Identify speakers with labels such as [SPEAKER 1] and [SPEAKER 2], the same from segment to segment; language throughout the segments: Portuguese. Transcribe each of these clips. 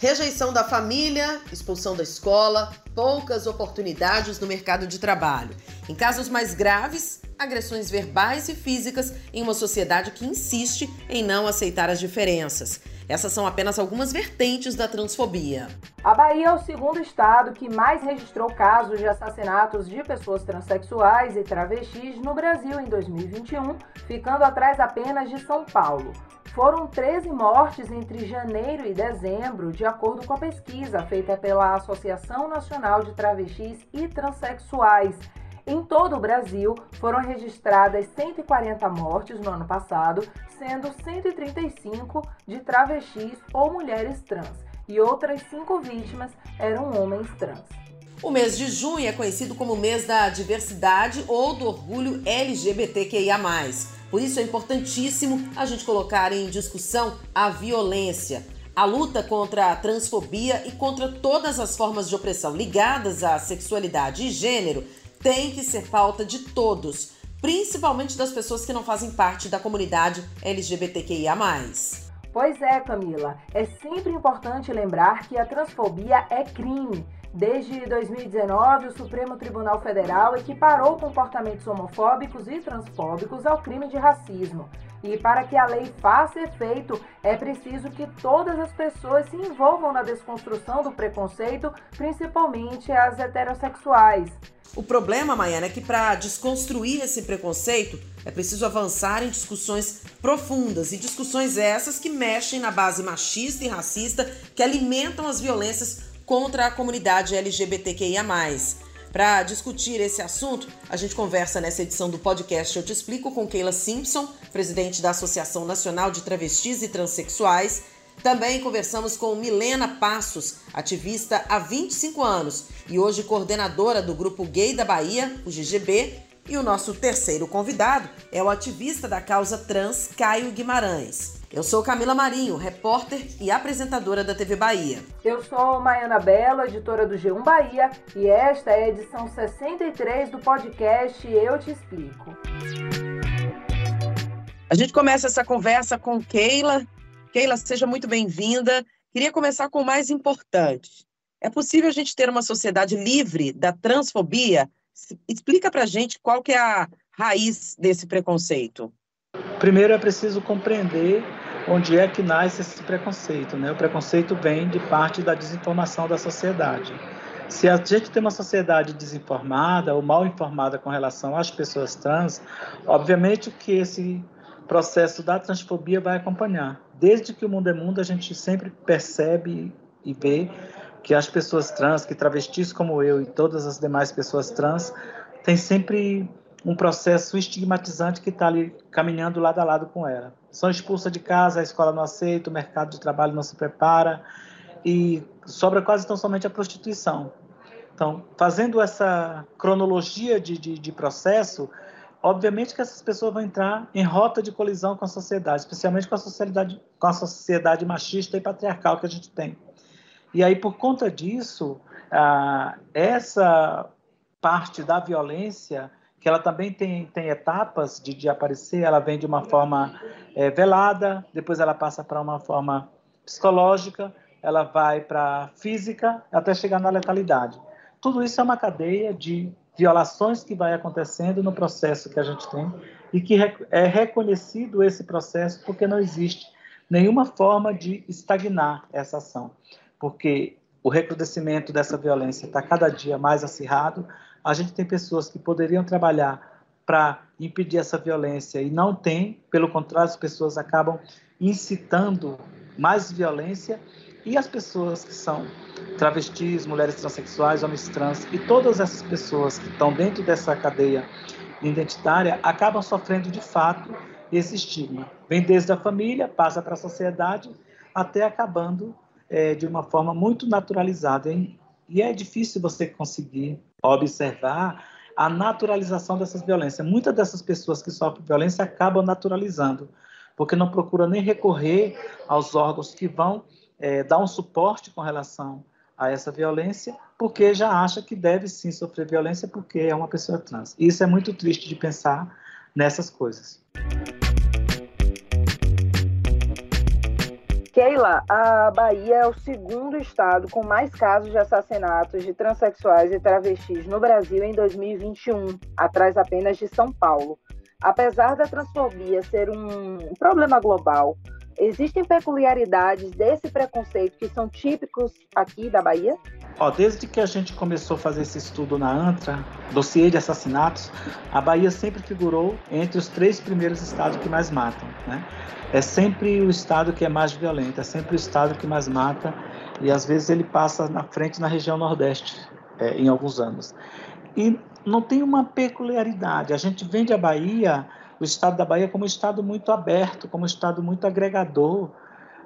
[SPEAKER 1] Rejeição da família, expulsão da escola, poucas oportunidades no mercado de trabalho. Em casos mais graves, agressões verbais e físicas em uma sociedade que insiste em não aceitar as diferenças. Essas são apenas algumas vertentes da transfobia.
[SPEAKER 2] A Bahia é o segundo estado que mais registrou casos de assassinatos de pessoas transexuais e travestis no Brasil em 2021, ficando atrás apenas de São Paulo. Foram 13 mortes entre janeiro e dezembro, de acordo com a pesquisa feita pela Associação Nacional de Travestis e Transsexuais. Em todo o Brasil, foram registradas 140 mortes no ano passado, sendo 135 de travestis ou mulheres trans, e outras cinco vítimas eram homens trans.
[SPEAKER 1] O mês de junho é conhecido como mês da diversidade ou do orgulho LGBTQIA. Por isso é importantíssimo a gente colocar em discussão a violência, a luta contra a transfobia e contra todas as formas de opressão ligadas à sexualidade e gênero tem que ser pauta de todos, principalmente das pessoas que não fazem parte da comunidade LGBTQIA.
[SPEAKER 2] Pois é, Camila. É sempre importante lembrar que a transfobia é crime. Desde 2019, o Supremo Tribunal Federal equiparou comportamentos homofóbicos e transfóbicos ao crime de racismo. E para que a lei faça efeito, é preciso que todas as pessoas se envolvam na desconstrução do preconceito, principalmente as heterossexuais.
[SPEAKER 1] O problema, Maiana, é que para desconstruir esse preconceito é preciso avançar em discussões profundas e discussões essas que mexem na base machista e racista que alimentam as violências contra a comunidade LGBTQIA. Para discutir esse assunto, a gente conversa nessa edição do podcast Eu Te Explico com Keila Simpson, presidente da Associação Nacional de Travestis e Transsexuais. Também conversamos com Milena Passos, ativista há 25 anos e hoje coordenadora do Grupo Gay da Bahia, o GGB. E o nosso terceiro convidado é o ativista da causa trans Caio Guimarães. Eu sou Camila Marinho, repórter e apresentadora da TV Bahia.
[SPEAKER 2] Eu sou Maiana Belo, editora do G1 Bahia, e esta é a edição 63 do podcast Eu Te Explico.
[SPEAKER 1] A gente começa essa conversa com Keila. Keila, seja muito bem-vinda. Queria começar com o mais importante. É possível a gente ter uma sociedade livre da transfobia? Explica para a gente qual que é a raiz desse preconceito.
[SPEAKER 3] Primeiro é preciso compreender onde é que nasce esse preconceito. Né? O preconceito vem de parte da desinformação da sociedade. Se a gente tem uma sociedade desinformada ou mal informada com relação às pessoas trans, obviamente que esse processo da transfobia vai acompanhar. Desde que o mundo é mundo, a gente sempre percebe e vê que as pessoas trans, que travestis como eu e todas as demais pessoas trans, têm sempre um processo estigmatizante que está ali caminhando lado a lado com ela. São expulsas de casa, a escola não aceita, o mercado de trabalho não se prepara e sobra quase tão somente a prostituição. Então, fazendo essa cronologia de, de, de processo, obviamente que essas pessoas vão entrar em rota de colisão com a sociedade, especialmente com a sociedade, com a sociedade machista e patriarcal que a gente tem. E aí, por conta disso, ah, essa parte da violência que ela também tem, tem etapas de, de aparecer, ela vem de uma forma é, velada, depois ela passa para uma forma psicológica, ela vai para física, até chegar na letalidade. Tudo isso é uma cadeia de violações que vai acontecendo no processo que a gente tem e que é reconhecido esse processo porque não existe nenhuma forma de estagnar essa ação, porque o recrudescimento dessa violência está cada dia mais acirrado, a gente tem pessoas que poderiam trabalhar para impedir essa violência e não tem, pelo contrário, as pessoas acabam incitando mais violência. E as pessoas que são travestis, mulheres transexuais, homens trans e todas essas pessoas que estão dentro dessa cadeia identitária acabam sofrendo de fato esse estigma. Vem desde a família, passa para a sociedade, até acabando é, de uma forma muito naturalizada. Hein? E é difícil você conseguir observar a naturalização dessas violências. Muitas dessas pessoas que sofrem violência acabam naturalizando, porque não procuram nem recorrer aos órgãos que vão é, dar um suporte com relação a essa violência, porque já acha que deve sim sofrer violência porque é uma pessoa trans. E isso é muito triste de pensar nessas coisas.
[SPEAKER 2] Keila, a Bahia é o segundo estado com mais casos de assassinatos de transexuais e travestis no Brasil em 2021, atrás apenas de São Paulo. Apesar da transfobia ser um problema global, existem peculiaridades desse preconceito que são típicos aqui da Bahia?
[SPEAKER 3] Ó, desde que a gente começou a fazer esse estudo na ANTRA, dossiê de assassinatos, a Bahia sempre figurou entre os três primeiros estados que mais matam. Né? É sempre o estado que é mais violento, é sempre o estado que mais mata, e às vezes ele passa na frente na região Nordeste, é, em alguns anos. E não tem uma peculiaridade. A gente vende a Bahia, o estado da Bahia, como um estado muito aberto, como um estado muito agregador,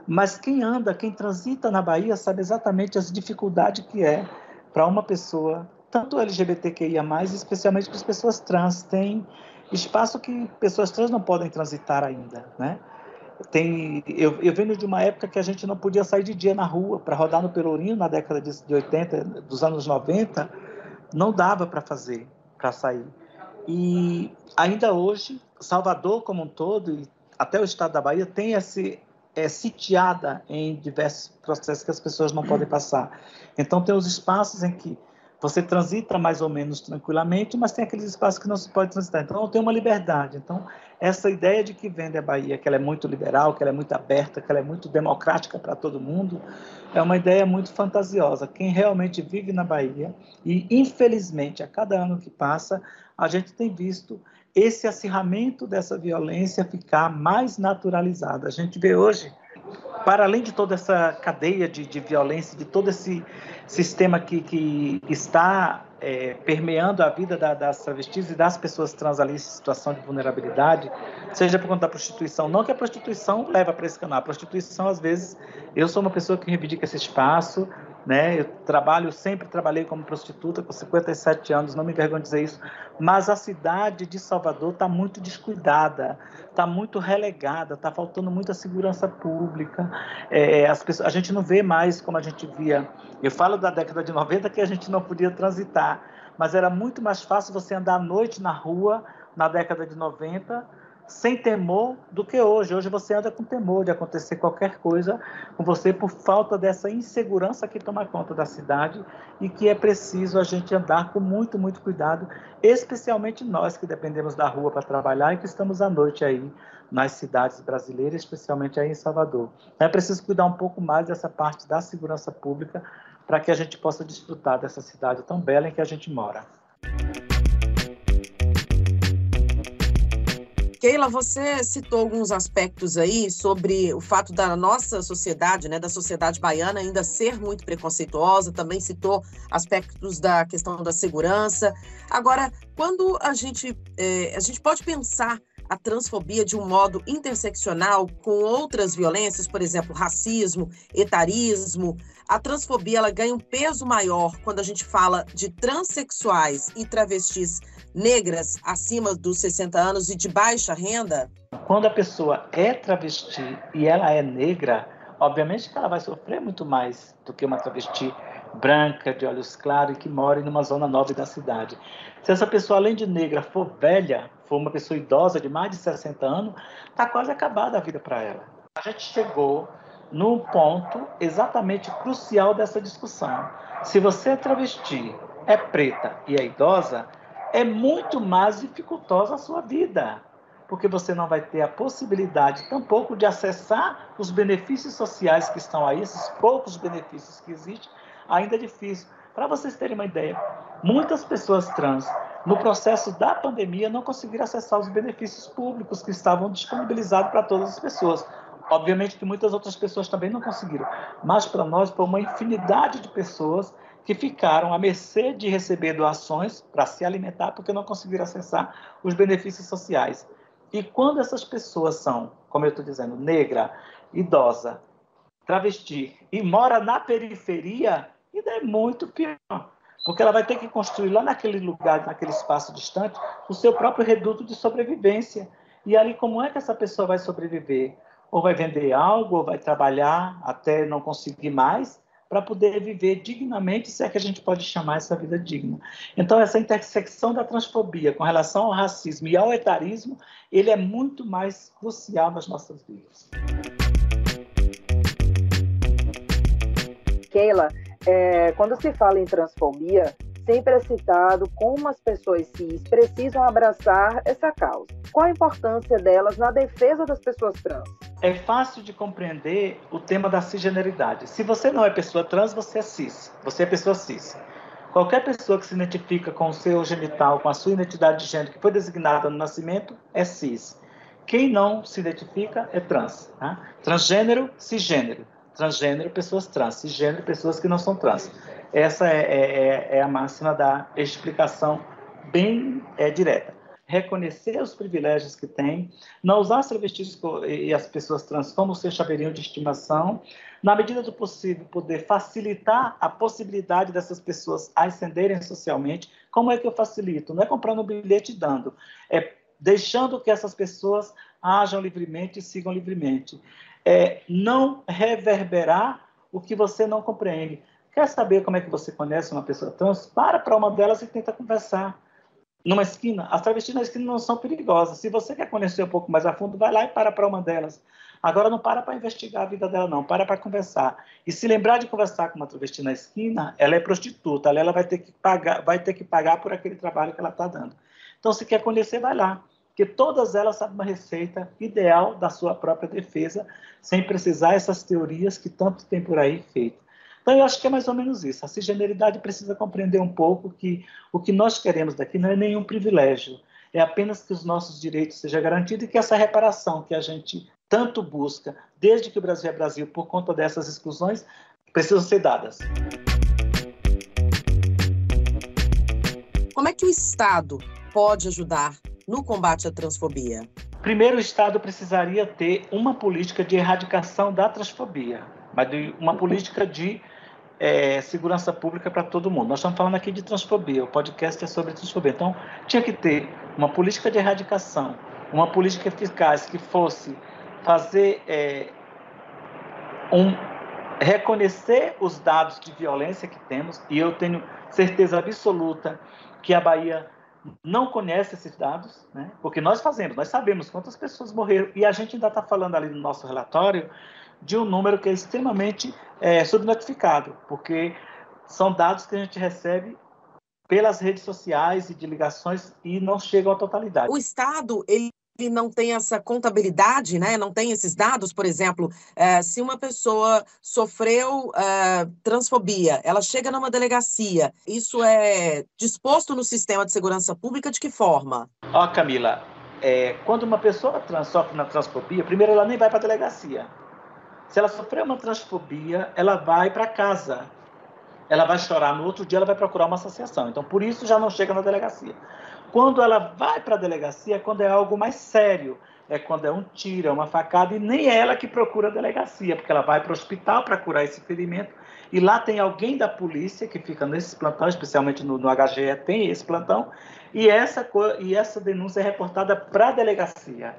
[SPEAKER 3] mas quem anda, quem transita na Bahia, sabe exatamente as dificuldades que é para uma pessoa, tanto LGBTQIA, especialmente para as pessoas trans. Tem espaço que pessoas trans não podem transitar ainda, né? Tem, eu, eu venho de uma época que a gente não podia sair de dia na rua para rodar no Pelourinho na década de, de 80, dos anos 90, não dava para fazer, para sair. E ainda hoje, Salvador como um todo, e até o estado da Bahia, tem esse, é sitiada em diversos processos que as pessoas não podem passar. Então, tem os espaços em que você transita mais ou menos tranquilamente, mas tem aqueles espaços que não se pode transitar. Então, não tem uma liberdade. Então, essa ideia de que vende a Bahia, que ela é muito liberal, que ela é muito aberta, que ela é muito democrática para todo mundo, é uma ideia muito fantasiosa. Quem realmente vive na Bahia, e infelizmente, a cada ano que passa, a gente tem visto esse acirramento dessa violência ficar mais naturalizado. A gente vê hoje, para além de toda essa cadeia de, de violência, de todo esse sistema que, que está é, permeando a vida da, das travestis e das pessoas trans ali em situação de vulnerabilidade, seja por conta da prostituição. Não que a prostituição leva para esse canal. A prostituição, às vezes, eu sou uma pessoa que reivindica esse espaço, né? Eu trabalho, sempre trabalhei como prostituta com 57 anos, não me envergonho de dizer isso, mas a cidade de Salvador está muito descuidada, está muito relegada, está faltando muita segurança pública. É, as pessoas, a gente não vê mais como a gente via. Eu falo da década de 90 que a gente não podia transitar, mas era muito mais fácil você andar à noite na rua na década de 90 sem temor do que hoje. Hoje você anda com temor de acontecer qualquer coisa com você por falta dessa insegurança que toma conta da cidade e que é preciso a gente andar com muito, muito cuidado, especialmente nós que dependemos da rua para trabalhar e que estamos à noite aí nas cidades brasileiras, especialmente aí em Salvador. É preciso cuidar um pouco mais dessa parte da segurança pública para que a gente possa desfrutar dessa cidade tão bela em que a gente mora.
[SPEAKER 1] Keila, você citou alguns aspectos aí sobre o fato da nossa sociedade, né, da sociedade baiana ainda ser muito preconceituosa, também citou aspectos da questão da segurança. Agora, quando a gente, é, a gente pode pensar a transfobia de um modo interseccional com outras violências, por exemplo, racismo, etarismo, a transfobia ela ganha um peso maior quando a gente fala de transexuais e travestis negras acima dos 60 anos e de baixa renda?
[SPEAKER 3] Quando a pessoa é travesti e ela é negra, obviamente que ela vai sofrer muito mais do que uma travesti branca, de olhos claros e que mora em uma zona nobre da cidade. Se essa pessoa, além de negra, for velha, for uma pessoa idosa de mais de 60 anos, está quase acabada a vida para ela. A gente chegou num ponto exatamente crucial dessa discussão. Se você é travesti, é preta e é idosa, é muito mais dificultosa a sua vida, porque você não vai ter a possibilidade tampouco de acessar os benefícios sociais que estão aí, esses poucos benefícios que existem, ainda é difícil. Para vocês terem uma ideia, muitas pessoas trans, no processo da pandemia, não conseguiram acessar os benefícios públicos que estavam disponibilizados para todas as pessoas. Obviamente que muitas outras pessoas também não conseguiram, mas para nós, para uma infinidade de pessoas, que ficaram à mercê de receber doações para se alimentar porque não conseguiram acessar os benefícios sociais. E quando essas pessoas são, como eu estou dizendo, negra, idosa, travesti e mora na periferia, ainda é muito pior. Porque ela vai ter que construir lá naquele lugar, naquele espaço distante, o seu próprio reduto de sobrevivência. E ali, como é que essa pessoa vai sobreviver? Ou vai vender algo, ou vai trabalhar até não conseguir mais, para poder viver dignamente, se é que a gente pode chamar essa vida digna. Então, essa intersecção da transfobia com relação ao racismo e ao etarismo, ele é muito mais crucial nas nossas vidas.
[SPEAKER 2] Keila, é, quando se fala em transfobia, sempre é citado como as pessoas cis precisam abraçar essa causa. Qual a importância delas na defesa das pessoas trans?
[SPEAKER 3] É fácil de compreender o tema da cisgeneridade. Se você não é pessoa trans, você é cis. Você é pessoa cis. Qualquer pessoa que se identifica com o seu genital, com a sua identidade de gênero que foi designada no nascimento, é cis. Quem não se identifica é trans. Tá? Transgênero, cisgênero. Transgênero, pessoas trans. Cisgênero, pessoas que não são trans. Essa é, é, é, é a máxima da explicação bem é, direta. Reconhecer os privilégios que tem, não usar as travestis e as pessoas trans como seu chaveirinho de estimação, na medida do possível, poder facilitar a possibilidade dessas pessoas ascenderem socialmente. Como é que eu facilito? Não é comprando um bilhete e dando, é deixando que essas pessoas ajam livremente e sigam livremente. É não reverberar o que você não compreende. Quer saber como é que você conhece uma pessoa trans? Para para uma delas e tenta conversar. Numa esquina, as travestis na esquina não são perigosas. Se você quer conhecer um pouco mais a fundo, vai lá e para para uma delas. Agora não para para investigar a vida dela, não. Para para conversar. E se lembrar de conversar com uma travesti na esquina, ela é prostituta. Ela vai ter que pagar, vai ter que pagar por aquele trabalho que ela está dando. Então, se quer conhecer, vai lá. Porque todas elas sabem uma receita ideal da sua própria defesa, sem precisar essas teorias que tanto tem por aí feito. Então, eu acho que é mais ou menos isso. A cisgeneridade precisa compreender um pouco que o que nós queremos daqui não é nenhum privilégio, é apenas que os nossos direitos sejam garantidos e que essa reparação que a gente tanto busca, desde que o Brasil é Brasil, por conta dessas exclusões, precisam ser dadas.
[SPEAKER 1] Como é que o Estado pode ajudar no combate à transfobia?
[SPEAKER 3] Primeiro, o Estado precisaria ter uma política de erradicação da transfobia, mas de uma política de é, segurança pública para todo mundo. Nós estamos falando aqui de transfobia, o podcast é sobre transfobia. Então, tinha que ter uma política de erradicação, uma política eficaz que fosse fazer é, um reconhecer os dados de violência que temos, e eu tenho certeza absoluta que a Bahia não conhece esses dados, né? porque nós fazemos, nós sabemos quantas pessoas morreram, e a gente ainda está falando ali no nosso relatório de um número que é extremamente é, subnotificado, porque são dados que a gente recebe pelas redes sociais e de ligações e não chegam à totalidade.
[SPEAKER 1] O Estado, ele não tem essa contabilidade, né? não tem esses dados, por exemplo, é, se uma pessoa sofreu é, transfobia, ela chega numa delegacia, isso é disposto no sistema de segurança pública de que forma?
[SPEAKER 3] Ó, oh, Camila, é, quando uma pessoa trans sofre na transfobia, primeiro ela nem vai para a delegacia. Se ela sofreu uma transfobia, ela vai para casa. Ela vai chorar no outro dia, ela vai procurar uma associação. Então, por isso já não chega na delegacia. Quando ela vai para a delegacia, é quando é algo mais sério, é quando é um tiro, é uma facada, e nem é ela que procura a delegacia, porque ela vai para o hospital para curar esse ferimento, e lá tem alguém da polícia que fica nesse plantão, especialmente no, no HGE tem esse plantão, e essa, e essa denúncia é reportada para a delegacia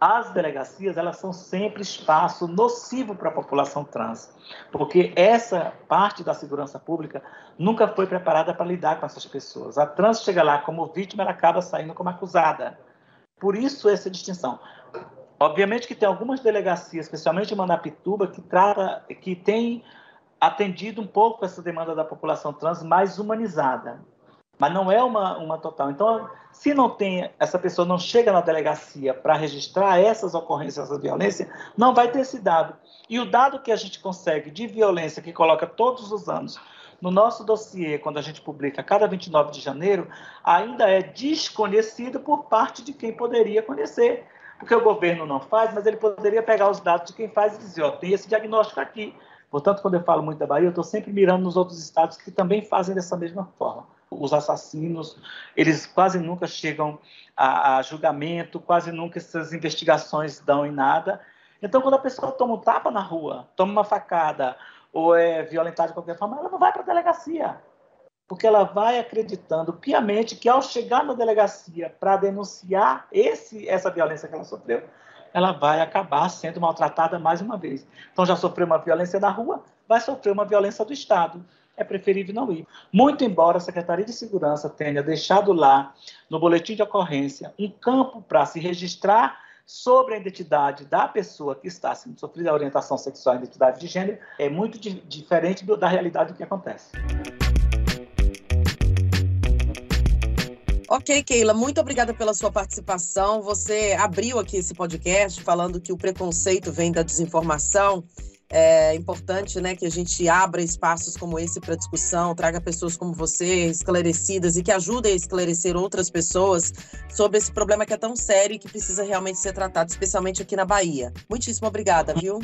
[SPEAKER 3] as delegacias elas são sempre espaço nocivo para a população trans, porque essa parte da segurança pública nunca foi preparada para lidar com essas pessoas. A trans chega lá como vítima, ela acaba saindo como acusada. Por isso essa distinção. Obviamente que tem algumas delegacias, especialmente em Manapituba, que trata, que tem atendido um pouco essa demanda da população trans mais humanizada mas não é uma, uma total. Então, se não tem, essa pessoa não chega na delegacia para registrar essas ocorrências de violência, não vai ter esse dado. E o dado que a gente consegue de violência, que coloca todos os anos no nosso dossiê, quando a gente publica cada 29 de janeiro, ainda é desconhecido por parte de quem poderia conhecer. Porque o governo não faz, mas ele poderia pegar os dados de quem faz e dizer: ó, tem esse diagnóstico aqui. Portanto, quando eu falo muito da Bahia, eu estou sempre mirando nos outros estados que também fazem dessa mesma forma os assassinos, eles quase nunca chegam a, a, julgamento, quase nunca essas investigações dão em nada. Então, quando a pessoa toma um tapa na rua, toma uma facada ou é violentada de qualquer forma, ela não vai para a delegacia, porque ela vai acreditando piamente que ao chegar na delegacia para denunciar esse, essa violência que ela sofreu, ela vai acabar sendo maltratada mais uma vez. Então, já sofreu uma violência na rua, vai sofrer uma violência do Estado é preferível não ir. Muito embora a Secretaria de Segurança tenha deixado lá, no boletim de ocorrência, um campo para se registrar sobre a identidade da pessoa que está sendo sofrida a orientação sexual e identidade de gênero é muito di diferente do, da realidade do que acontece.
[SPEAKER 1] Ok, Keila, muito obrigada pela sua participação. Você abriu aqui esse podcast falando que o preconceito vem da desinformação. É importante né, que a gente abra espaços como esse para discussão, traga pessoas como você, esclarecidas, e que ajudem a esclarecer outras pessoas sobre esse problema que é tão sério e que precisa realmente ser tratado, especialmente aqui na Bahia. Muitíssimo obrigada, viu?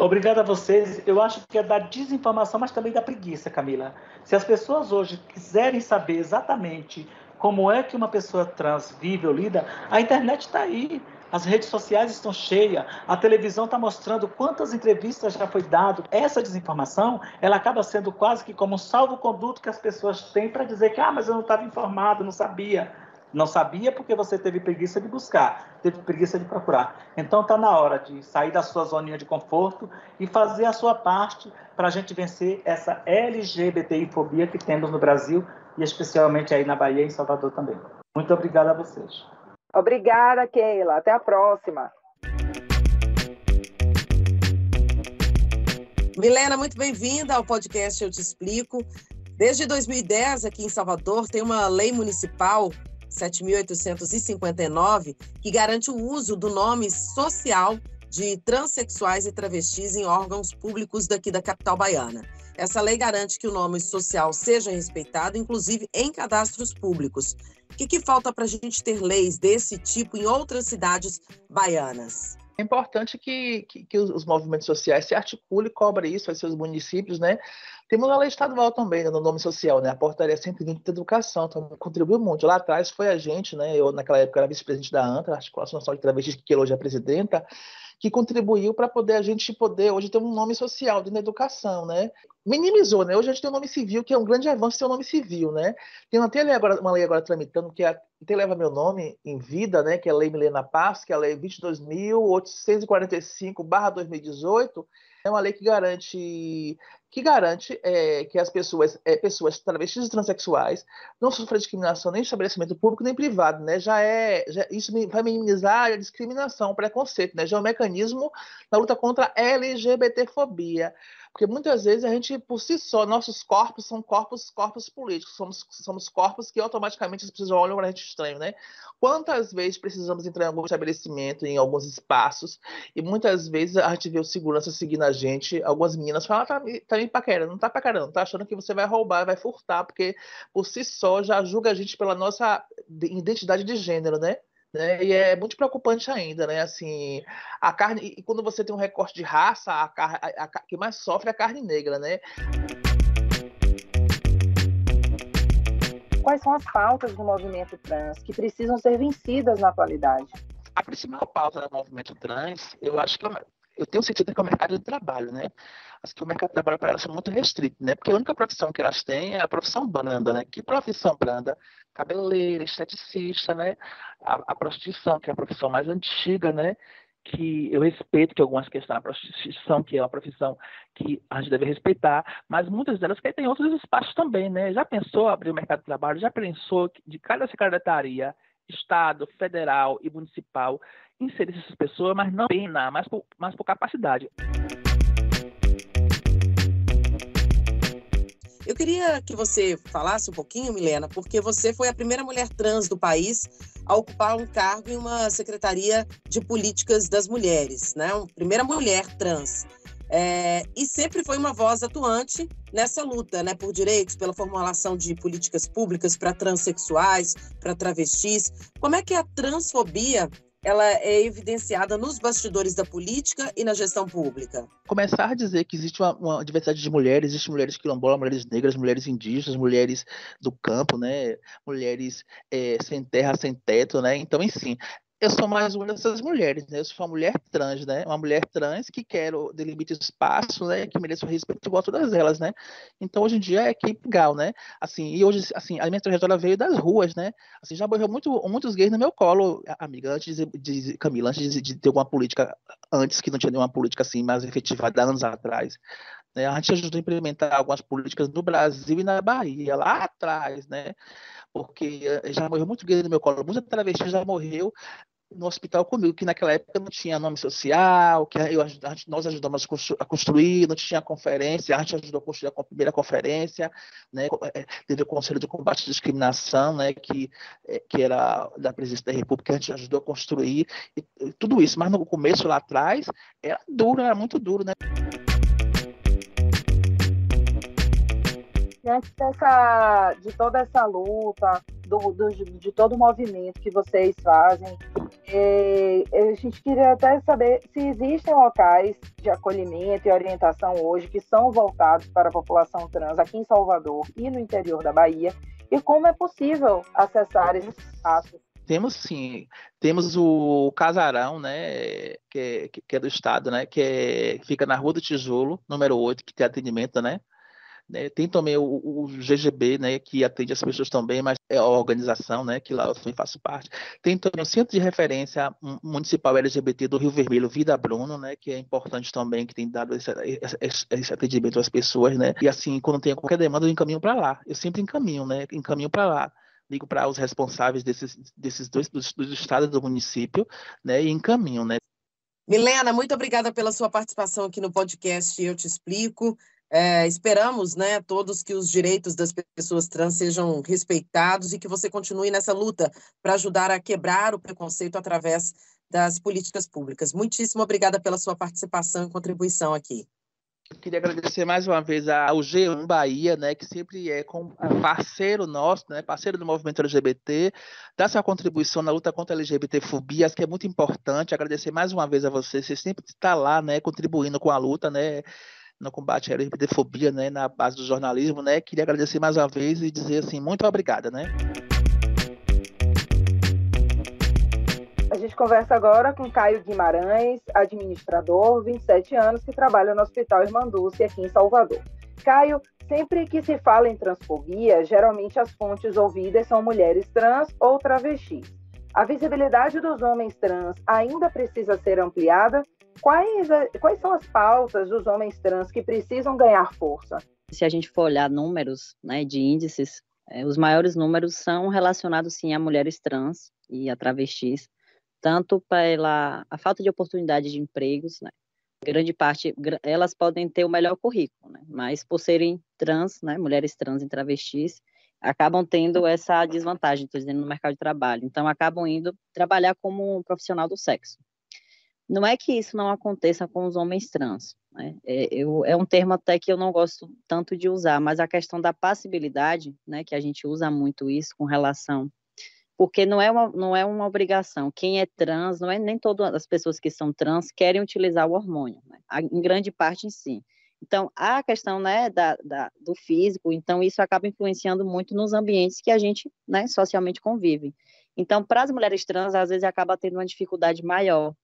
[SPEAKER 3] Obrigado a vocês. Eu acho que é da desinformação, mas também da preguiça, Camila. Se as pessoas hoje quiserem saber exatamente como é que uma pessoa trans vive ou lida, a internet está aí. As redes sociais estão cheias, a televisão está mostrando quantas entrevistas já foi dado. Essa desinformação, ela acaba sendo quase que como um salvo-conduto que as pessoas têm para dizer que, ah, mas eu não estava informado, não sabia. Não sabia porque você teve preguiça de buscar, teve preguiça de procurar. Então está na hora de sair da sua zoninha de conforto e fazer a sua parte para a gente vencer essa LGBTI-fobia que temos no Brasil e especialmente aí na Bahia e em Salvador também. Muito obrigado a vocês.
[SPEAKER 2] Obrigada, Keila. Até a próxima.
[SPEAKER 1] Milena, muito bem-vinda ao podcast Eu Te Explico. Desde 2010, aqui em Salvador, tem uma lei municipal 7.859 que garante o uso do nome social de transexuais e travestis em órgãos públicos daqui da capital baiana. Essa lei garante que o nome social seja respeitado, inclusive em cadastros públicos. O que, que falta para a gente ter leis desse tipo em outras cidades baianas?
[SPEAKER 4] É importante que, que, que, os movimentos sociais se articulem e cobrem isso aos seus municípios, né? Temos uma lei estadual também né, no nome social, né? A portaria 120 da educação também contribuiu muito. Lá atrás foi a gente, né? Eu, naquela época, era vice-presidente da ANTA, Articulação Nacional de Travestis, que hoje é presidenta, que contribuiu para poder a gente poder hoje ter um nome social dentro da educação, né? Minimizou, né? Hoje a gente tem um nome civil, que é um grande avanço ter um nome civil, né? Tem até lei agora, uma lei agora tramitando que até leva meu nome em vida, né? Que é a Lei Milena Paz, que é a Lei 22.845/2018, é uma lei que garante que garante é, que as pessoas, é, pessoas travestis e transexuais não sofrem discriminação nem em estabelecimento público nem privado, né? Já é, já, isso vai minimizar a discriminação, o preconceito, né? Já é um mecanismo na luta contra a LGBTfobia. Porque muitas vezes a gente, por si só, nossos corpos são corpos, corpos políticos, somos, somos corpos que automaticamente as pessoas olham para a gente estranho, né? Quantas vezes precisamos entrar em algum estabelecimento, em alguns espaços, e muitas vezes a gente vê o segurança seguindo a gente, algumas meninas falam, ah, tá, tá me paquerando, não tá paquerando, tá achando que você vai roubar, vai furtar, porque por si só já julga a gente pela nossa identidade de gênero, né? Né? E é muito preocupante ainda, né? Assim, a carne e quando você tem um recorte de raça, a, carne, a, a que mais sofre é a carne negra, né?
[SPEAKER 2] Quais são as pautas do movimento trans que precisam ser vencidas na atualidade?
[SPEAKER 4] A principal pauta do movimento trans, eu acho que eu tenho sentido que é o mercado de trabalho, né? Acho que o mercado de trabalho para elas é muito restrito, né? Porque a única profissão que elas têm é a profissão branda, né? Que profissão branda? Cabeleireira, esteticista, né? A, a prostituição, que é a profissão mais antiga, né? que eu respeito que algumas questões da prostituição, que é uma profissão que a gente deve respeitar, mas muitas delas que outros espaços também, né? Já pensou abrir o mercado de trabalho? Já pensou de cada secretaria, Estado, federal e municipal inserir essas pessoas, mas não pena, mas por, mas por capacidade.
[SPEAKER 1] Eu queria que você falasse um pouquinho, Milena, porque você foi a primeira mulher trans do país a ocupar um cargo em uma secretaria de políticas das mulheres, né? Primeira mulher trans. É, e sempre foi uma voz atuante nessa luta né, por direitos, pela formulação de políticas públicas para transexuais, para travestis. Como é que a transfobia ela é evidenciada nos bastidores da política e na gestão pública?
[SPEAKER 4] Começar a dizer que existe uma, uma diversidade de mulheres, existem mulheres quilombolas, mulheres negras, mulheres indígenas, mulheres do campo, né, mulheres é, sem terra, sem teto, né, então, enfim, eu sou mais uma dessas mulheres, né? Eu sou uma mulher trans, né? Uma mulher trans que quero delimite espaço, né? Que mereça o respeito igual a todas elas, né? Então, hoje em dia, é que legal, né? Assim, e hoje, assim, a minha trajetória veio das ruas, né? Assim, já morreu muito, muitos gays no meu colo, amiga, antes de, de Camila, antes de, de ter alguma política, antes que não tinha nenhuma política, assim, mais efetivada, anos atrás. Né? A gente ajudou a implementar algumas políticas no Brasil e na Bahia, lá atrás, né? Porque eh, já morreu muito gay no meu colo, muita travesti já morreu no hospital comigo, que naquela época não tinha nome social, que eu, nós ajudamos a construir, não tinha conferência, a gente ajudou a construir a primeira conferência, né, é, teve o Conselho de Combate à Discriminação, né, que, é, que era da Presidência da República, a gente ajudou a construir, e, tudo isso, mas no começo lá atrás era duro, era muito duro, né?
[SPEAKER 2] Diante dessa, de toda essa luta, do, do, de todo o movimento que vocês fazem, é, a gente queria até saber se existem locais de acolhimento e orientação hoje que são voltados para a população trans aqui em Salvador e no interior da Bahia, e como é possível acessar esses espaços.
[SPEAKER 4] Temos sim, temos o Casarão, né, que é, que é do estado, né, que é, fica na Rua do Tijolo, número 8, que tem atendimento, né, né? Tem também o, o, GGB, né, que atende as pessoas também, mas é a organização, né, que lá eu também faço parte. Tem também o Centro de Referência Municipal LGBT do Rio Vermelho, Vida Bruno, né, que é importante também, que tem dado esse, esse, esse atendimento às pessoas, né, e assim, quando tem qualquer demanda, eu encaminho para lá. Eu sempre encaminho, né, encaminho para lá ligo para os responsáveis desses, desses dois dos, dos estados do município, né, e encaminho, né.
[SPEAKER 1] Milena, muito obrigada pela sua participação aqui no podcast Eu Te Explico. É, esperamos, né, todos que os direitos das pessoas trans sejam respeitados e que você continue nessa luta para ajudar a quebrar o preconceito através das políticas públicas. Muitíssimo obrigada pela sua participação e contribuição aqui.
[SPEAKER 4] Eu queria agradecer mais uma vez ao G1 Bahia, né, que sempre é parceiro nosso, né, parceiro do movimento LGBT, dá sua contribuição na luta contra a LGBTfobia, que é muito importante. Agradecer mais uma vez a você, você sempre está lá, né, contribuindo com a luta, né, no combate à LGBTfobia, né, na base do jornalismo, né? Queria agradecer mais uma vez e dizer assim, muito obrigada, né?
[SPEAKER 2] A gente conversa agora com Caio Guimarães, administrador, 27 anos, que trabalha no Hospital Irmanduce aqui em Salvador. Caio, sempre que se fala em transfobia, geralmente as fontes ouvidas são mulheres trans ou travestis. A visibilidade dos homens trans ainda precisa ser ampliada Quais, quais são as pautas dos homens trans que precisam ganhar força?
[SPEAKER 5] Se a gente for olhar números né, de índices, é, os maiores números são relacionados sim a mulheres trans e a travestis, tanto pela a falta de oportunidade de empregos, né? grande parte elas podem ter o melhor currículo, né? mas por serem trans, né, mulheres trans e travestis, acabam tendo essa desvantagem, estou dizendo, no mercado de trabalho. Então, acabam indo trabalhar como um profissional do sexo. Não é que isso não aconteça com os homens trans. Né? É, eu, é um termo até que eu não gosto tanto de usar, mas a questão da passibilidade, né, que a gente usa muito isso com relação porque não é uma, não é uma obrigação. Quem é trans, não é nem todas as pessoas que são trans querem utilizar o hormônio, né? em grande parte em si. Então, a questão né, da, da, do físico, então isso acaba influenciando muito nos ambientes que a gente né, socialmente convive. Então, para as mulheres trans, às vezes acaba tendo uma dificuldade maior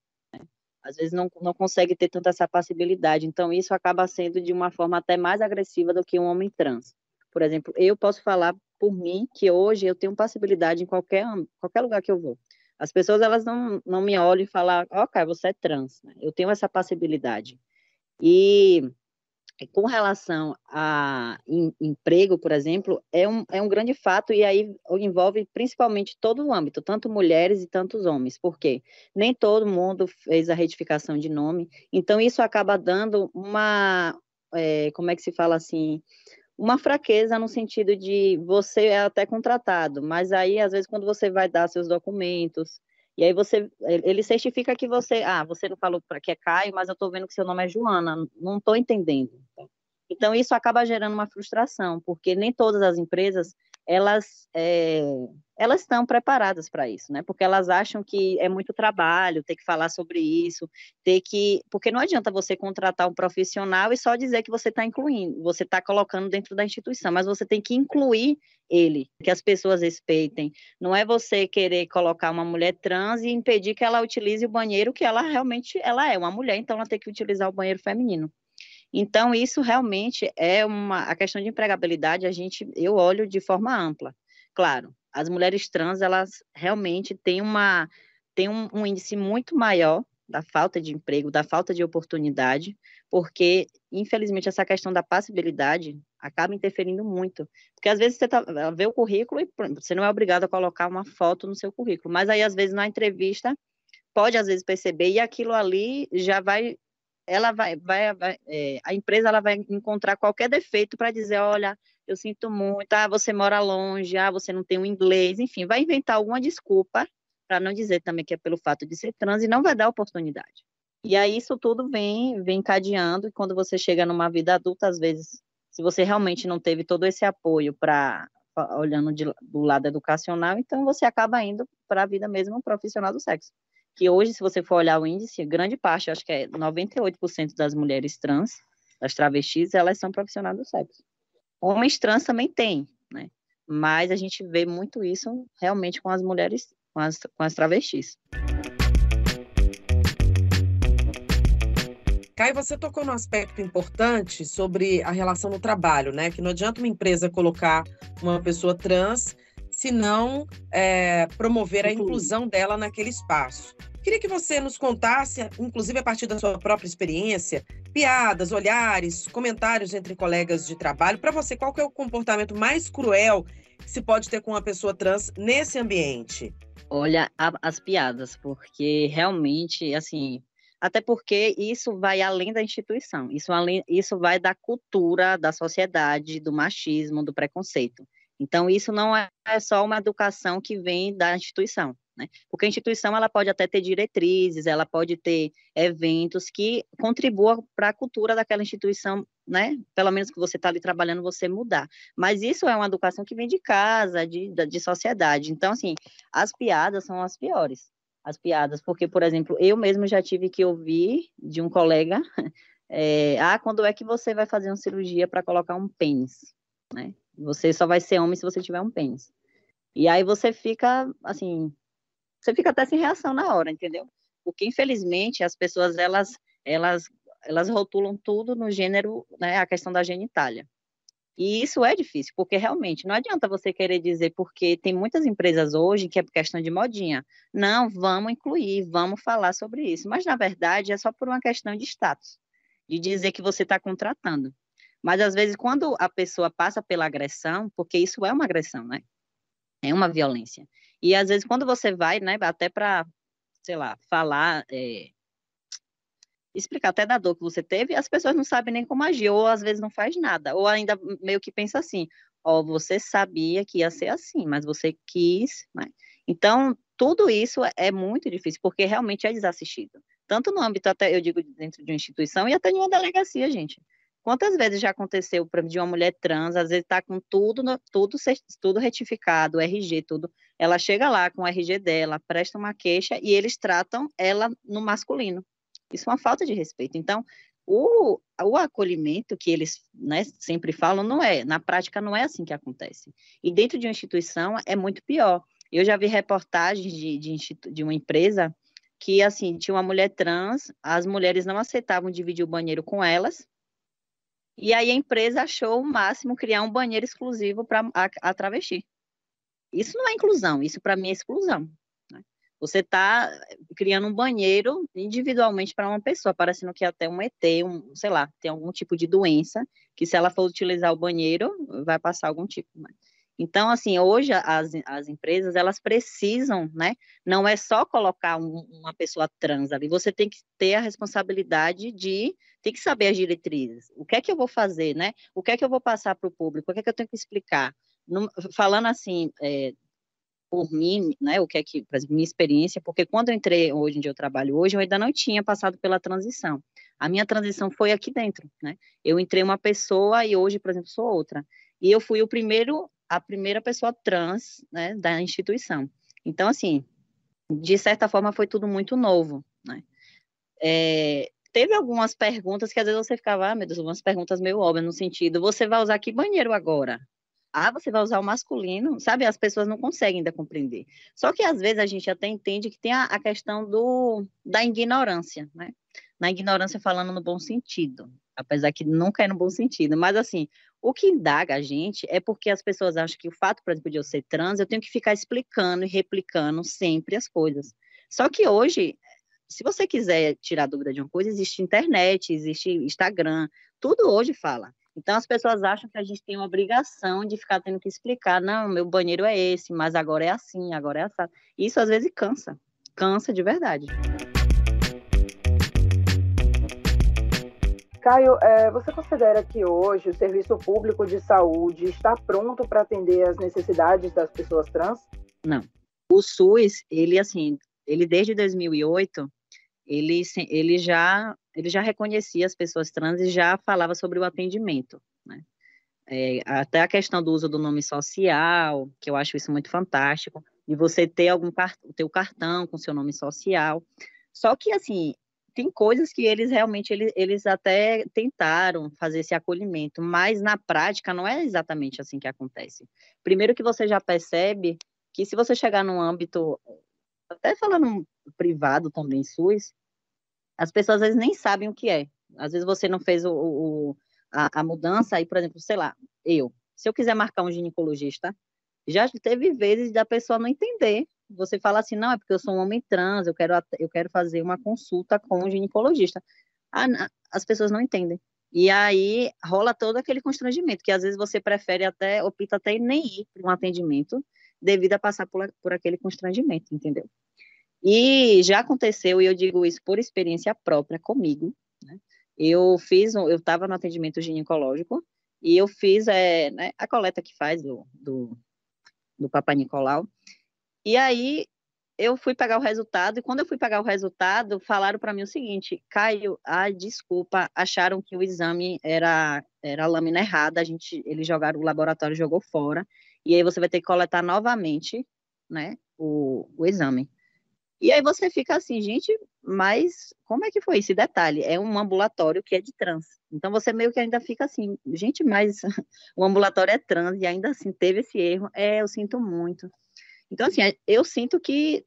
[SPEAKER 5] às vezes não, não consegue ter tanta essa passibilidade. Então, isso acaba sendo de uma forma até mais agressiva do que um homem trans. Por exemplo, eu posso falar por mim que hoje eu tenho passibilidade em qualquer, qualquer lugar que eu vou. As pessoas elas não, não me olham e falam, ok, você é trans. Eu tenho essa passibilidade. E com relação a em, emprego, por exemplo, é um, é um grande fato e aí envolve principalmente todo o âmbito, tanto mulheres e tantos homens, porque nem todo mundo fez a retificação de nome, então isso acaba dando uma, é, como é que se fala assim, uma fraqueza no sentido de você é até contratado, mas aí às vezes quando você vai dar seus documentos, e aí você, ele certifica que você, ah, você não falou para que é Caio, mas eu estou vendo que seu nome é Joana, não estou entendendo. Então isso acaba gerando uma frustração, porque nem todas as empresas elas é, elas estão preparadas para isso, né? Porque elas acham que é muito trabalho, ter que falar sobre isso, ter que, porque não adianta você contratar um profissional e só dizer que você está incluindo, você está colocando dentro da instituição, mas você tem que incluir ele, que as pessoas respeitem. Não é você querer colocar uma mulher trans e impedir que ela utilize o banheiro que ela realmente ela é uma mulher, então ela tem que utilizar o banheiro feminino. Então, isso realmente é uma a questão de empregabilidade, a gente eu olho de forma ampla. Claro, as mulheres trans, elas realmente têm uma têm um, um índice muito maior da falta de emprego, da falta de oportunidade, porque, infelizmente, essa questão da passibilidade acaba interferindo muito. Porque, às vezes, você tá, vê o currículo e você não é obrigado a colocar uma foto no seu currículo, mas aí, às vezes, na entrevista, pode às vezes perceber e aquilo ali já vai ela vai, vai, vai é, a empresa ela vai encontrar qualquer defeito para dizer, olha, eu sinto muito, ah, você mora longe, ah, você não tem o um inglês, enfim, vai inventar alguma desculpa para não dizer também que é pelo fato de ser trans e não vai dar oportunidade. E aí isso tudo vem, vem encadeando, e quando você chega numa vida adulta, às vezes, se você realmente não teve todo esse apoio para olhando de, do lado educacional, então você acaba indo para a vida mesmo profissional do sexo que hoje, se você for olhar o índice, grande parte, acho que é 98% das mulheres trans, das travestis, elas são profissionais do sexo. Homens trans também tem, né? Mas a gente vê muito isso realmente com as mulheres, com as, com as travestis.
[SPEAKER 1] Caio, você tocou num aspecto importante sobre a relação no trabalho, né? Que não adianta uma empresa colocar uma pessoa trans se não é, promover a inclusão dela naquele espaço. Queria que você nos contasse, inclusive a partir da sua própria experiência, piadas, olhares, comentários entre colegas de trabalho. Para você, qual é o comportamento mais cruel que se pode ter com uma pessoa trans nesse ambiente?
[SPEAKER 5] Olha, a, as piadas, porque realmente, assim, até porque isso vai além da instituição, isso, além, isso vai da cultura, da sociedade, do machismo, do preconceito. Então, isso não é só uma educação que vem da instituição. Né? Porque a instituição ela pode até ter diretrizes, ela pode ter eventos que contribuam para a cultura daquela instituição, né? Pelo menos que você está ali trabalhando, você mudar. Mas isso é uma educação que vem de casa, de, de sociedade. Então, assim, as piadas são as piores. As piadas, porque, por exemplo, eu mesmo já tive que ouvir de um colega, é, ah, quando é que você vai fazer uma cirurgia para colocar um pênis? Né? Você só vai ser homem se você tiver um pênis. E aí você fica, assim, você fica até sem reação na hora, entendeu? Porque infelizmente as pessoas elas elas elas rotulam tudo no gênero, né, a questão da genitália. E isso é difícil, porque realmente não adianta você querer dizer, porque tem muitas empresas hoje que é questão de modinha. Não, vamos incluir, vamos falar sobre isso. Mas, na verdade, é só por uma questão de status, de dizer que você está contratando. Mas, às vezes, quando a pessoa passa pela agressão, porque isso é uma agressão, né? É uma violência. E às vezes quando você vai, né, até para, sei lá, falar, é, explicar até da dor que você teve, as pessoas não sabem nem como agir, ou às vezes não faz nada, ou ainda meio que pensa assim, ó, você sabia que ia ser assim, mas você quis, né? Então, tudo isso é muito difícil, porque realmente é desassistido. Tanto no âmbito, até eu digo, dentro de uma instituição e até em uma delegacia, gente. Quantas vezes já aconteceu de uma mulher trans, às vezes está com tudo, tudo, tudo retificado, RG, tudo. Ela chega lá com o RG dela, presta uma queixa e eles tratam ela no masculino. Isso é uma falta de respeito. Então, o, o acolhimento que eles né, sempre falam não é, na prática não é assim que acontece. E dentro de uma instituição é muito pior. Eu já vi reportagens de, de, de uma empresa que, assim, tinha uma mulher trans, as mulheres não aceitavam dividir o banheiro com elas, e aí a empresa achou o máximo criar um banheiro exclusivo para a, a, travesti. Isso não é inclusão, isso para mim é exclusão. Né? Você está criando um banheiro individualmente para uma pessoa, parecendo que até um ET, um, sei lá, tem algum tipo de doença, que se ela for utilizar o banheiro, vai passar algum tipo. Né? Então, assim, hoje as, as empresas, elas precisam, né? Não é só colocar um, uma pessoa trans ali, você tem que ter a responsabilidade de, tem que saber as diretrizes. O que é que eu vou fazer, né? O que é que eu vou passar para o público? O que é que eu tenho que explicar? falando assim, é, por mim, né, o que é que, minha experiência, porque quando eu entrei hoje dia eu trabalho hoje, eu ainda não tinha passado pela transição. A minha transição foi aqui dentro, né? Eu entrei uma pessoa e hoje, por exemplo, sou outra. E eu fui o primeiro a primeira pessoa trans né, da instituição. Então, assim, de certa forma foi tudo muito novo, né? É, teve algumas perguntas que às vezes você ficava, ah, meu Deus, algumas perguntas meio óbvias, no sentido, você vai usar que banheiro agora? Ah, você vai usar o masculino? Sabe, as pessoas não conseguem ainda compreender. Só que às vezes a gente até entende que tem a, a questão do, da ignorância, né? Na ignorância falando no bom sentido, apesar que nunca é no bom sentido, mas assim, o que indaga a gente é porque as pessoas acham que o fato, por exemplo, de eu ser trans, eu tenho que ficar explicando e replicando sempre as coisas. Só que hoje, se você quiser tirar dúvida de uma coisa, existe internet, existe Instagram, tudo hoje fala. Então as pessoas acham que a gente tem uma obrigação de ficar tendo que explicar, não, meu banheiro é esse, mas agora é assim, agora é assim. Isso às vezes cansa, cansa de verdade.
[SPEAKER 2] Caio, é, você considera que hoje o serviço público de saúde está pronto para atender as necessidades das pessoas trans?
[SPEAKER 5] Não. O SUS, ele assim, ele desde 2008, ele, ele já ele já reconhecia as pessoas trans e já falava sobre o atendimento, né? É, até a questão do uso do nome social, que eu acho isso muito fantástico, e você ter algum o cartão com seu nome social. Só que assim, tem coisas que eles realmente eles, eles até tentaram fazer esse acolhimento, mas na prática não é exatamente assim que acontece. Primeiro que você já percebe que se você chegar num âmbito, até falando privado também, SUS, as pessoas às vezes nem sabem o que é. Às vezes você não fez o, o a, a mudança, aí, por exemplo, sei lá, eu, se eu quiser marcar um ginecologista, já teve vezes da pessoa não entender você fala assim, não, é porque eu sou um homem trans, eu quero, eu quero fazer uma consulta com um ginecologista. Ah, as pessoas não entendem. E aí rola todo aquele constrangimento, que às vezes você prefere até, opta até nem ir para um atendimento, devido a passar por, por aquele constrangimento, entendeu? E já aconteceu, e eu digo isso por experiência própria comigo, né? Eu fiz, eu estava no atendimento ginecológico, e eu fiz é, né, a coleta que faz do, do, do Nicolau, e aí eu fui pegar o resultado, e quando eu fui pegar o resultado, falaram para mim o seguinte, Caio, ai, desculpa, acharam que o exame era, era a lâmina errada, a gente, eles jogaram, o laboratório jogou fora, e aí você vai ter que coletar novamente, né, o, o exame. E aí você fica assim, gente, mas como é que foi esse detalhe? É um ambulatório que é de trans. Então você meio que ainda fica assim, gente, mas o ambulatório é trans e ainda assim teve esse erro. É, eu sinto muito. Então, assim, é, eu sinto que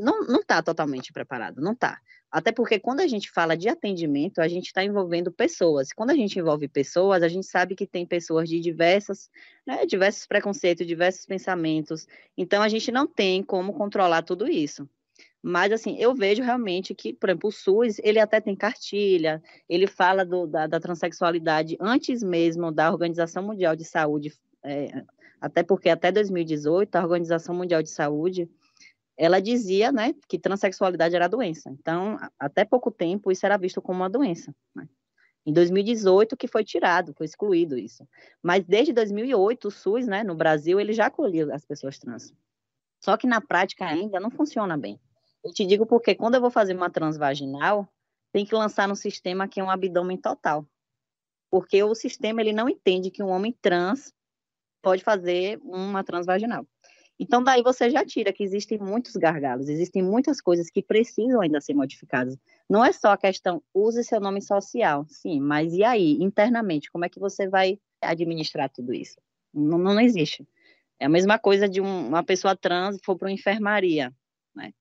[SPEAKER 5] não está totalmente preparado, não está. Até porque quando a gente fala de atendimento, a gente está envolvendo pessoas. Quando a gente envolve pessoas, a gente sabe que tem pessoas de diversas, né, diversos preconceitos, diversos pensamentos. Então, a gente não tem como controlar tudo isso. Mas, assim, eu vejo realmente que, por exemplo, o SUS, ele até tem cartilha, ele fala do, da, da transexualidade antes mesmo da Organização Mundial de Saúde é, até porque até 2018 a Organização Mundial de Saúde ela dizia, né, que transexualidade era doença. Então, até pouco tempo isso era visto como uma doença. Né? Em 2018 que foi tirado, foi excluído isso. Mas desde 2008 o SUS, né, no Brasil, ele já acolheu as pessoas trans. Só que na prática ainda não funciona bem. Eu te digo porque quando eu vou fazer uma transvaginal, tem que lançar no sistema que é um abdômen total. Porque o sistema ele não entende que um homem trans pode fazer uma transvaginal. Então, daí você já tira que existem muitos gargalos, existem muitas coisas que precisam ainda ser modificadas. Não é só a questão, use seu nome social, sim, mas e aí, internamente, como é que você vai administrar tudo isso? Não, não existe. É a mesma coisa de um, uma pessoa trans for para uma enfermaria, né?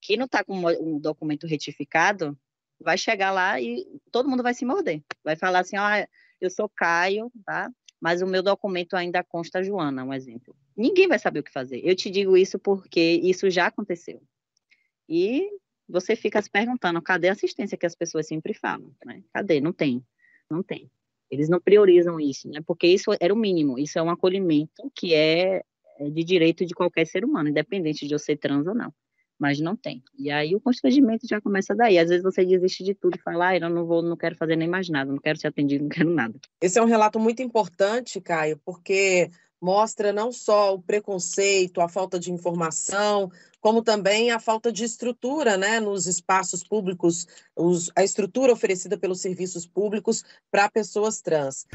[SPEAKER 5] Que não está com um documento retificado, vai chegar lá e todo mundo vai se morder. Vai falar assim, ó, oh, eu sou Caio, tá? Mas o meu documento ainda consta Joana, um exemplo. Ninguém vai saber o que fazer. Eu te digo isso porque isso já aconteceu. E você fica se perguntando, cadê a assistência que as pessoas sempre falam? Né? Cadê? Não tem. Não tem. Eles não priorizam isso, né? Porque isso era o mínimo. Isso é um acolhimento que é, é de direito de qualquer ser humano, independente de eu ser trans ou não mas não tem. E aí o constrangimento já começa daí. Às vezes você desiste de tudo e fala, ah, eu não vou, não quero fazer nem mais nada, não quero ser atendido, não quero nada.
[SPEAKER 1] Esse é um relato muito importante, Caio, porque mostra não só o preconceito, a falta de informação, como também a falta de estrutura né, nos espaços públicos, os, a estrutura oferecida pelos serviços públicos para pessoas trans.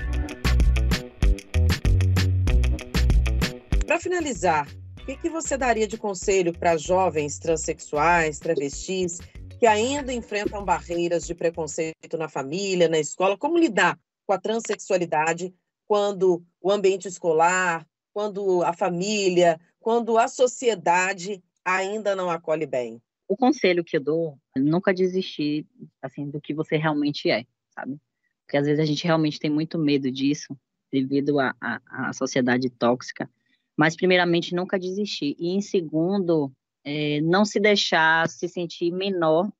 [SPEAKER 1] Para finalizar, o que, que você daria de conselho para jovens transexuais, travestis, que ainda enfrentam barreiras de preconceito na família, na escola? Como lidar com a transexualidade quando o ambiente escolar, quando a família, quando a sociedade ainda não acolhe bem?
[SPEAKER 5] O conselho que eu dou nunca desistir assim do que você realmente é, sabe? Porque às vezes a gente realmente tem muito medo disso devido à sociedade tóxica mas, primeiramente, nunca desistir. E, em segundo, é, não se deixar se sentir menor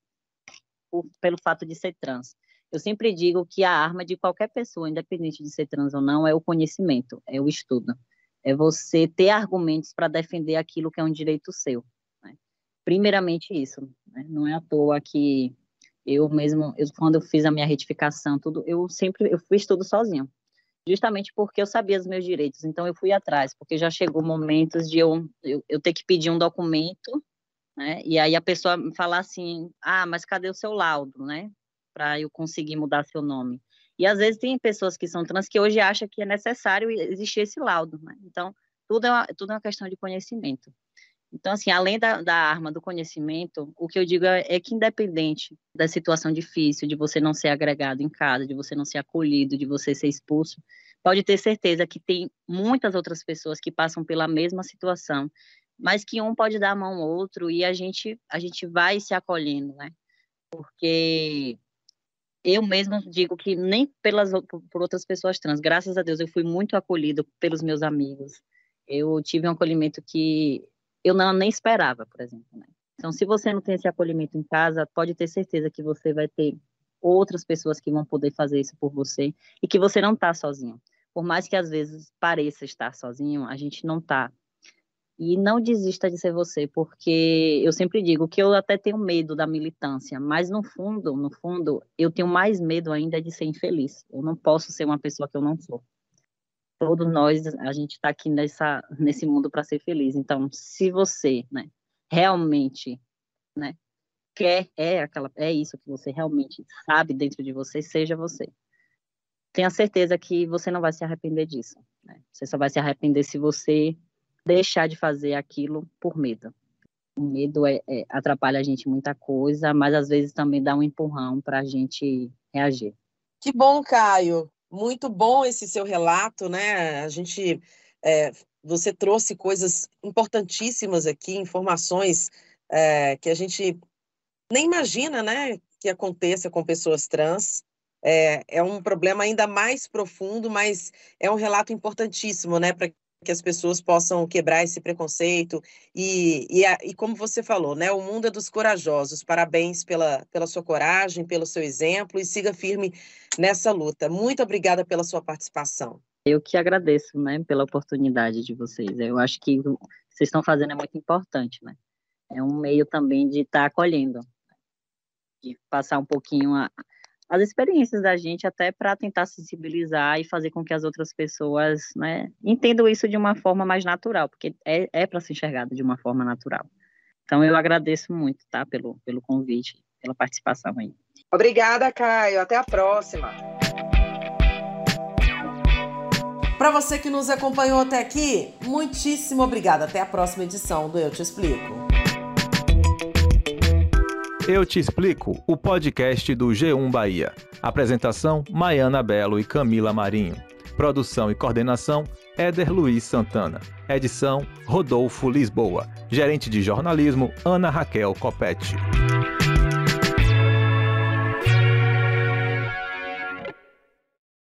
[SPEAKER 5] por, pelo fato de ser trans. Eu sempre digo que a arma de qualquer pessoa, independente de ser trans ou não, é o conhecimento, é o estudo. É você ter argumentos para defender aquilo que é um direito seu. Né? primeiramente isso. Né? Não é à toa que eu mesmo, eu, quando eu fiz a minha retificação, tudo, eu sempre eu fiz tudo sozinho. Justamente porque eu sabia os meus direitos, então eu fui atrás, porque já chegou momentos de eu, eu, eu ter que pedir um documento, né? E aí a pessoa falar assim: "Ah, mas cadê o seu laudo, né? Para eu conseguir mudar seu nome". E às vezes tem pessoas que são trans que hoje acham que é necessário existir esse laudo, né? Então, tudo é uma, tudo é uma questão de conhecimento. Então, assim, além da, da, arma do conhecimento, o que eu digo é, é, que, independente da situação difícil, de você não ser agregado em casa, de você não ser acolhido, de você ser expulso, pode ter certeza que tem muitas outras pessoas que passam pela mesma situação, mas que um pode dar a mão ao outro e a gente, a gente vai se acolhendo, né? Porque eu mesmo digo que nem pelas por outras pessoas trans, graças a Deus eu fui muito acolhido pelos meus amigos. Eu tive um acolhimento que eu não nem esperava, por exemplo. Né? Então, se você não tem esse acolhimento em casa, pode ter certeza que você vai ter outras pessoas que vão poder fazer isso por você e que você não está sozinho. Por mais que às vezes pareça estar sozinho, a gente não está. E não desista de ser você, porque eu sempre digo que eu até tenho medo da militância, mas no fundo, no fundo, eu tenho mais medo ainda de ser infeliz. Eu não posso ser uma pessoa que eu não sou todos nós, a gente está aqui nessa, nesse mundo para ser feliz. Então, se você, né, realmente, né, quer, é aquela, é isso que você realmente sabe dentro de você, seja você. Tenha certeza que você não vai se arrepender disso. Né? Você só vai se arrepender se você deixar de fazer aquilo por medo. O medo é, é, atrapalha a gente muita coisa, mas às vezes também dá um empurrão para a gente reagir.
[SPEAKER 1] Que bom, Caio. Muito bom esse seu relato, né? A gente, é, você trouxe coisas importantíssimas aqui, informações é, que a gente nem imagina, né, que aconteça com pessoas trans. É, é um problema ainda mais profundo, mas é um relato importantíssimo, né, para que as pessoas possam quebrar esse preconceito e, e, e, como você falou, né, o mundo é dos corajosos. Parabéns pela, pela sua coragem, pelo seu exemplo e siga firme nessa luta. Muito obrigada pela sua participação.
[SPEAKER 5] Eu que agradeço, né, pela oportunidade de vocês. Eu acho que o que vocês estão fazendo é muito importante, né? É um meio também de estar tá acolhendo, de passar um pouquinho a, as experiências da gente até para tentar sensibilizar e fazer com que as outras pessoas né, entendam isso de uma forma mais natural, porque é, é para ser enxergado de uma forma natural. Então eu agradeço muito, tá, pelo, pelo convite, pela participação aí.
[SPEAKER 1] Obrigada, Caio. Até a próxima. Para você que nos acompanhou até aqui, muitíssimo obrigada. Até a próxima edição do Eu Te Explico.
[SPEAKER 6] Eu Te Explico, o podcast do G1 Bahia. Apresentação: Maiana Belo e Camila Marinho. Produção e coordenação: Éder Luiz Santana. Edição: Rodolfo Lisboa. Gerente de jornalismo: Ana Raquel Copete.